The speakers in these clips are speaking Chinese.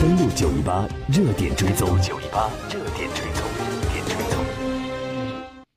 登录九一八热点追踪，九一八热点追踪，热点追踪。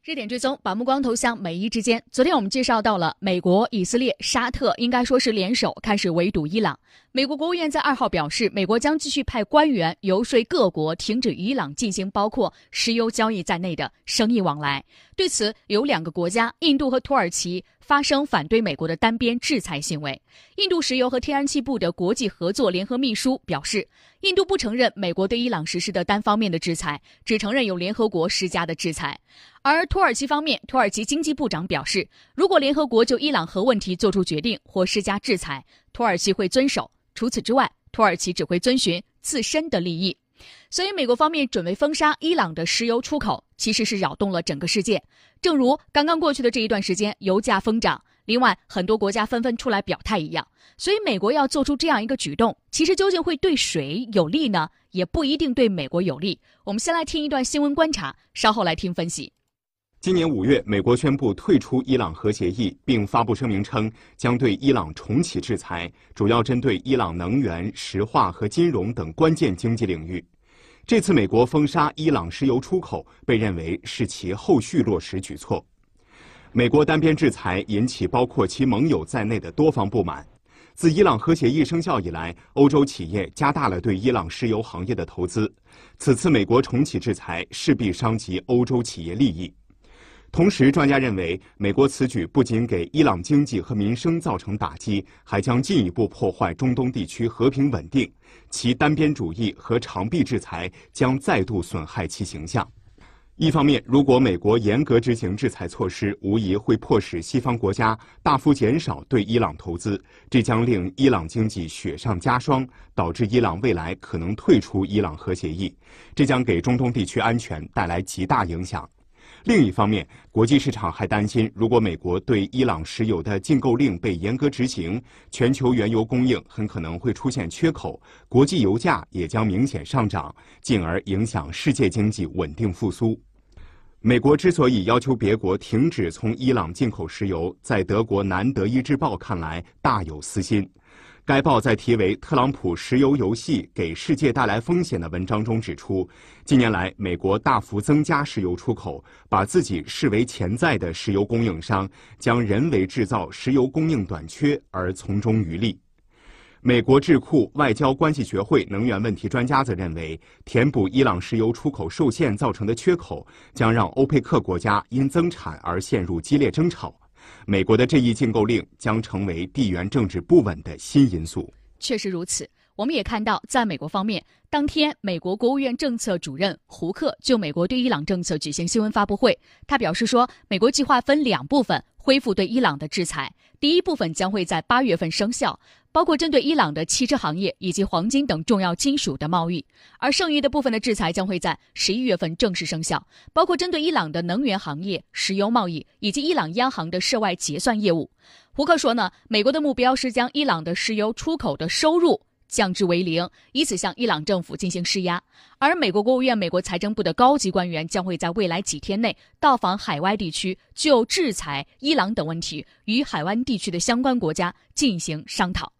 热点追踪，把目光投向美伊之间。昨天我们介绍到了美国、以色列、沙特，应该说是联手开始围堵伊朗。美国国务院在二号表示，美国将继续派官员游说各国停止伊朗进行包括石油交易在内的生意往来。对此，有两个国家，印度和土耳其发生反对美国的单边制裁行为。印度石油和天然气部的国际合作联合秘书表示，印度不承认美国对伊朗实施的单方面的制裁，只承认有联合国施加的制裁。而土耳其方面，土耳其经济部长表示，如果联合国就伊朗核问题作出决定或施加制裁，土耳其会遵守。除此之外，土耳其只会遵循自身的利益，所以美国方面准备封杀伊朗的石油出口，其实是扰动了整个世界。正如刚刚过去的这一段时间，油价疯涨，另外很多国家纷纷出来表态一样。所以美国要做出这样一个举动，其实究竟会对谁有利呢？也不一定对美国有利。我们先来听一段新闻观察，稍后来听分析。今年五月，美国宣布退出伊朗核协议，并发布声明称将对伊朗重启制裁，主要针对伊朗能源、石化和金融等关键经济领域。这次美国封杀伊朗石油出口，被认为是其后续落实举措。美国单边制裁引起包括其盟友在内的多方不满。自伊朗核协议生效以来，欧洲企业加大了对伊朗石油行业的投资。此次美国重启制裁，势必伤及欧洲企业利益。同时，专家认为，美国此举不仅给伊朗经济和民生造成打击，还将进一步破坏中东地区和平稳定。其单边主义和长臂制裁将再度损害其形象。一方面，如果美国严格执行制裁措施，无疑会迫使西方国家大幅减少对伊朗投资，这将令伊朗经济雪上加霜，导致伊朗未来可能退出伊朗核协议，这将给中东地区安全带来极大影响。另一方面，国际市场还担心，如果美国对伊朗石油的禁购令被严格执行，全球原油供应很可能会出现缺口，国际油价也将明显上涨，进而影响世界经济稳定复苏。美国之所以要求别国停止从伊朗进口石油，在德国《南德意志报》看来大有私心。该报在题为《特朗普石油游戏给世界带来风险》的文章中指出，近年来美国大幅增加石油出口，把自己视为潜在的石油供应商，将人为制造石油供应短缺而从中渔利。美国智库外交关系学会能源问题专家则认为，填补伊朗石油出口受限造成的缺口，将让欧佩克国家因增产而陷入激烈争吵。美国的这一禁购令将成为地缘政治不稳的新因素。确实如此，我们也看到，在美国方面，当天，美国国务院政策主任胡克就美国对伊朗政策举行新闻发布会。他表示说，美国计划分两部分恢复对伊朗的制裁，第一部分将会在八月份生效。包括针对伊朗的汽车行业以及黄金等重要金属的贸易，而剩余的部分的制裁将会在十一月份正式生效，包括针对伊朗的能源行业、石油贸易以及伊朗央行的涉外结算业务。胡克说呢，美国的目标是将伊朗的石油出口的收入。降至为零，以此向伊朗政府进行施压。而美国国务院、美国财政部的高级官员将会在未来几天内到访海外地区，就制裁伊朗等问题与海湾地区的相关国家进行商讨。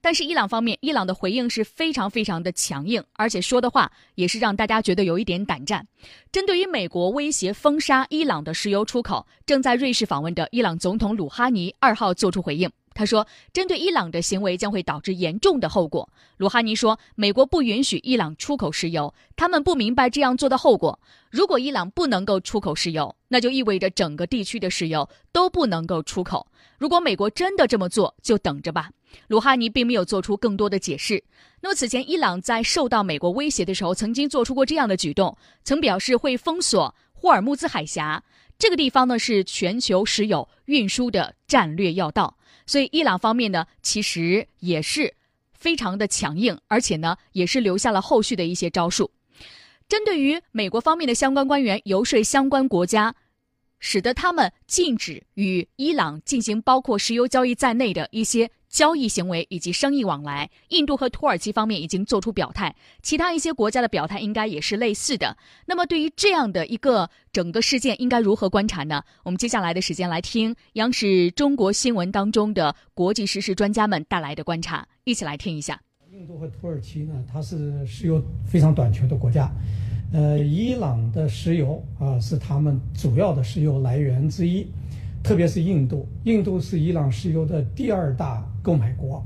但是伊朗方面，伊朗的回应是非常非常的强硬，而且说的话也是让大家觉得有一点胆战。针对于美国威胁封杀伊朗的石油出口，正在瑞士访问的伊朗总统鲁哈尼二号作出回应。他说：“针对伊朗的行为将会导致严重的后果。”鲁哈尼说：“美国不允许伊朗出口石油，他们不明白这样做的后果。如果伊朗不能够出口石油，那就意味着整个地区的石油都不能够出口。如果美国真的这么做，就等着吧。”鲁哈尼并没有做出更多的解释。那么此前，伊朗在受到美国威胁的时候，曾经做出过这样的举动，曾表示会封锁霍尔木兹海峡这个地方呢，是全球石油运输的战略要道。所以，伊朗方面呢，其实也是非常的强硬，而且呢，也是留下了后续的一些招数，针对于美国方面的相关官员游说相关国家，使得他们禁止与伊朗进行包括石油交易在内的一些。交易行为以及生意往来，印度和土耳其方面已经做出表态，其他一些国家的表态应该也是类似的。那么，对于这样的一个整个事件，应该如何观察呢？我们接下来的时间来听央视中国新闻当中的国际时事专家们带来的观察，一起来听一下。印度和土耳其呢，它是石油非常短缺的国家。呃，伊朗的石油啊是他们主要的石油来源之一，特别是印度，印度是伊朗石油的第二大购买国。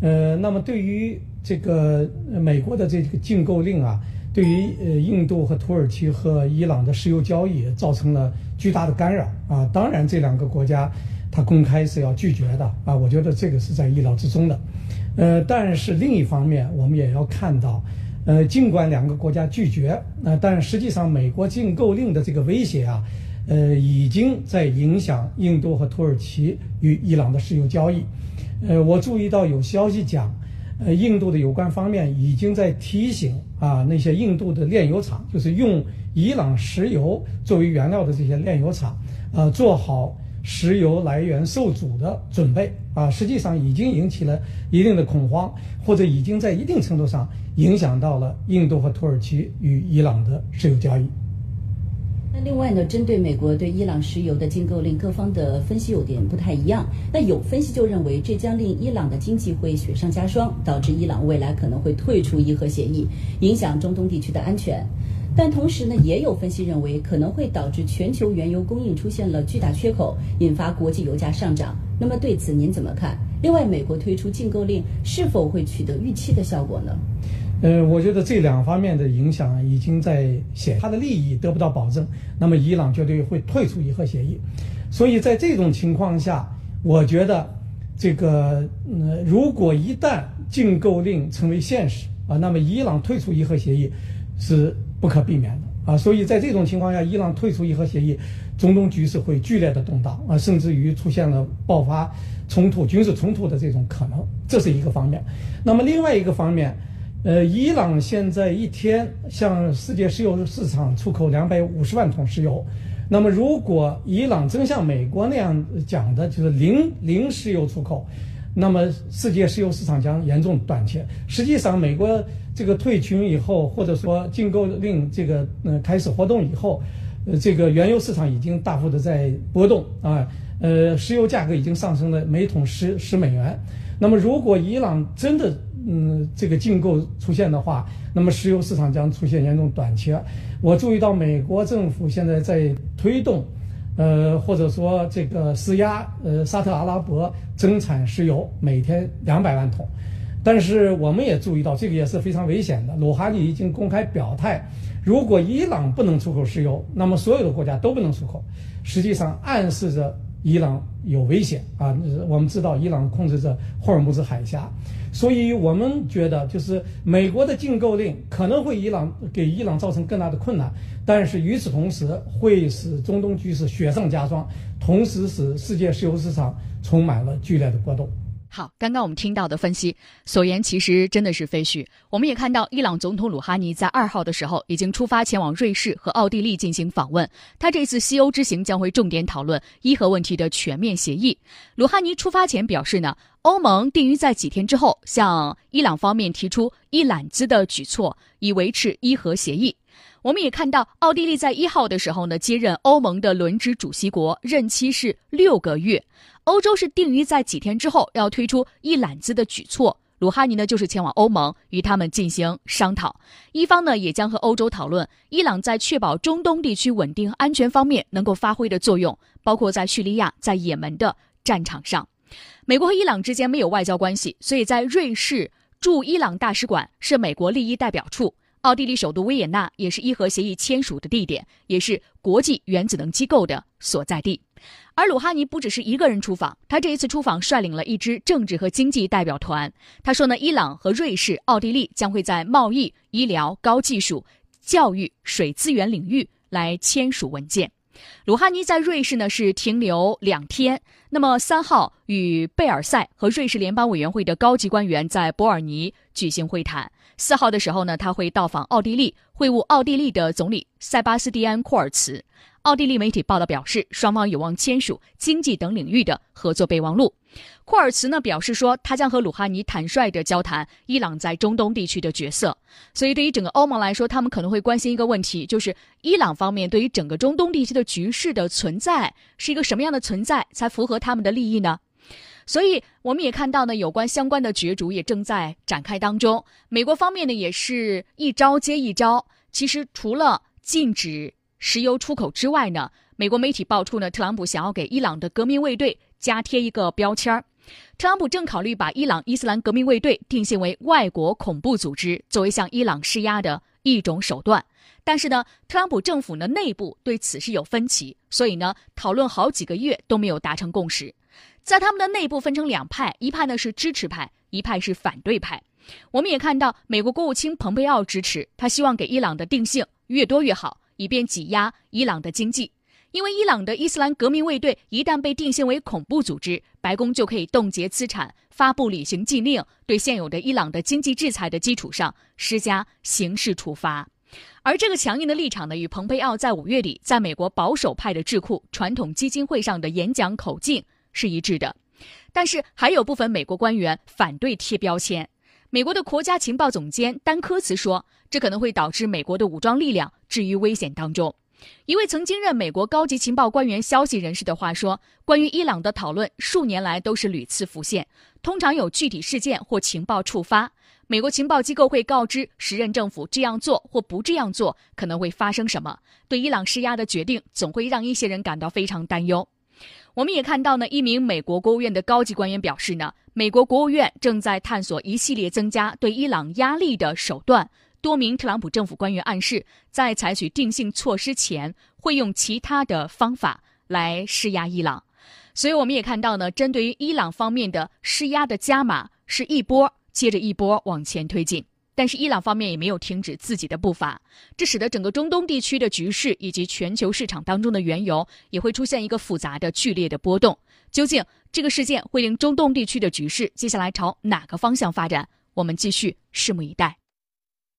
呃，那么对于这个美国的这个禁购令啊，对于呃印度和土耳其和伊朗的石油交易造成了巨大的干扰啊。当然，这两个国家它公开是要拒绝的啊，我觉得这个是在意料之中的。呃，但是另一方面，我们也要看到，呃，尽管两个国家拒绝，那但实际上美国禁购令的这个威胁啊，呃，已经在影响印度和土耳其与伊朗的石油交易。呃，我注意到有消息讲，呃，印度的有关方面已经在提醒啊，那些印度的炼油厂，就是用伊朗石油作为原料的这些炼油厂，呃，做好石油来源受阻的准备啊。实际上已经引起了一定的恐慌，或者已经在一定程度上影响到了印度和土耳其与伊朗的石油交易。那另外呢，针对美国对伊朗石油的禁购令，各方的分析有点不太一样。那有分析就认为，这将令伊朗的经济会雪上加霜，导致伊朗未来可能会退出伊核协议，影响中东地区的安全。但同时呢，也有分析认为，可能会导致全球原油供应出现了巨大缺口，引发国际油价上涨。那么对此您怎么看？另外，美国推出禁购令是否会取得预期的效果呢？呃，我觉得这两方面的影响已经在显，他的利益得不到保证，那么伊朗绝对会退出伊核协议。所以在这种情况下，我觉得这个，呃，如果一旦禁购令成为现实啊，那么伊朗退出伊核协议是不可避免的啊。所以在这种情况下，伊朗退出伊核协议，中东局势会剧烈的动荡啊，甚至于出现了爆发冲突、军事冲突的这种可能，这是一个方面。那么另外一个方面。呃，伊朗现在一天向世界石油市场出口两百五十万桶石油，那么如果伊朗真像美国那样讲的，就是零零石油出口，那么世界石油市场将严重短缺。实际上，美国这个退群以后，或者说禁购令这个呃开始活动以后，呃，这个原油市场已经大幅的在波动啊，呃，石油价格已经上升了每桶十十美元。那么，如果伊朗真的嗯，这个禁购出现的话，那么石油市场将出现严重短缺。我注意到美国政府现在在推动，呃，或者说这个施压，呃，沙特阿拉伯增产石油，每天两百万桶。但是我们也注意到，这个也是非常危险的。鲁哈尼已经公开表态，如果伊朗不能出口石油，那么所有的国家都不能出口。实际上暗示着伊朗有危险啊！我们知道，伊朗控制着霍尔木兹海峡。所以我们觉得，就是美国的禁购令可能会伊朗给伊朗造成更大的困难，但是与此同时会使中东局势雪上加霜，同时使世界石油市场充满了剧烈的波动。好，刚刚我们听到的分析所言其实真的是非虚。我们也看到，伊朗总统鲁哈尼在二号的时候已经出发前往瑞士和奥地利进行访问。他这次西欧之行将会重点讨论伊核问题的全面协议。鲁哈尼出发前表示呢，欧盟定于在几天之后向伊朗方面提出一揽子的举措，以维持伊核协议。我们也看到，奥地利在一号的时候呢接任欧盟的轮值主席国，任期是六个月。欧洲是定于在几天之后要推出一揽子的举措，鲁哈尼呢就是前往欧盟与他们进行商讨，一方呢也将和欧洲讨论伊朗在确保中东地区稳定安全方面能够发挥的作用，包括在叙利亚、在也门的战场上。美国和伊朗之间没有外交关系，所以在瑞士驻伊朗大使馆是美国利益代表处，奥地利首都维也纳也是伊核协议签署的地点，也是国际原子能机构的所在地。而鲁哈尼不只是一个人出访，他这一次出访率领了一支政治和经济代表团。他说呢，伊朗和瑞士、奥地利将会在贸易、医疗、高技术、教育、水资源领域来签署文件。鲁哈尼在瑞士呢是停留两天，那么三号与贝尔塞和瑞士联邦委员会的高级官员在伯尔尼举行会谈。四号的时候呢，他会到访奥地利，会晤奥地利的总理塞巴斯蒂安·库尔茨。奥地利媒体报道表示，双方有望签署经济等领域的合作备忘录。库尔茨呢表示说，他将和鲁哈尼坦率地交谈伊朗在中东地区的角色。所以，对于整个欧盟来说，他们可能会关心一个问题，就是伊朗方面对于整个中东地区的局势的存在是一个什么样的存在，才符合他们的利益呢？所以我们也看到呢，有关相关的角逐也正在展开当中。美国方面呢，也是一招接一招。其实除了禁止石油出口之外呢，美国媒体爆出呢，特朗普想要给伊朗的革命卫队加贴一个标签儿。特朗普正考虑把伊朗伊斯兰革命卫队定性为外国恐怖组织，作为向伊朗施压的一种手段。但是呢，特朗普政府呢内部对此事有分歧，所以呢，讨论好几个月都没有达成共识。在他们的内部分成两派，一派呢是支持派，一派是反对派。我们也看到，美国国务卿蓬佩奥支持，他希望给伊朗的定性越多越好，以便挤压伊朗的经济。因为伊朗的伊斯兰革命卫队一旦被定性为恐怖组织，白宫就可以冻结资产、发布旅行禁令，对现有的伊朗的经济制裁的基础上施加刑事处罚。而这个强硬的立场呢，与蓬佩奥在五月底在美国保守派的智库传统基金会上的演讲口径是一致的。但是还有部分美国官员反对贴标签。美国的国家情报总监丹科茨说，这可能会导致美国的武装力量置于危险当中。一位曾经任美国高级情报官员消息人士的话说：“关于伊朗的讨论，数年来都是屡次浮现，通常有具体事件或情报触发，美国情报机构会告知时任政府这样做或不这样做可能会发生什么。对伊朗施压的决定总会让一些人感到非常担忧。”我们也看到呢，一名美国国务院的高级官员表示呢，美国国务院正在探索一系列增加对伊朗压力的手段。多名特朗普政府官员暗示，在采取定性措施前，会用其他的方法来施压伊朗。所以，我们也看到呢，针对于伊朗方面的施压的加码是一波接着一波往前推进。但是，伊朗方面也没有停止自己的步伐，这使得整个中东地区的局势以及全球市场当中的原油也会出现一个复杂的剧烈的波动。究竟这个事件会令中东地区的局势接下来朝哪个方向发展？我们继续拭目以待。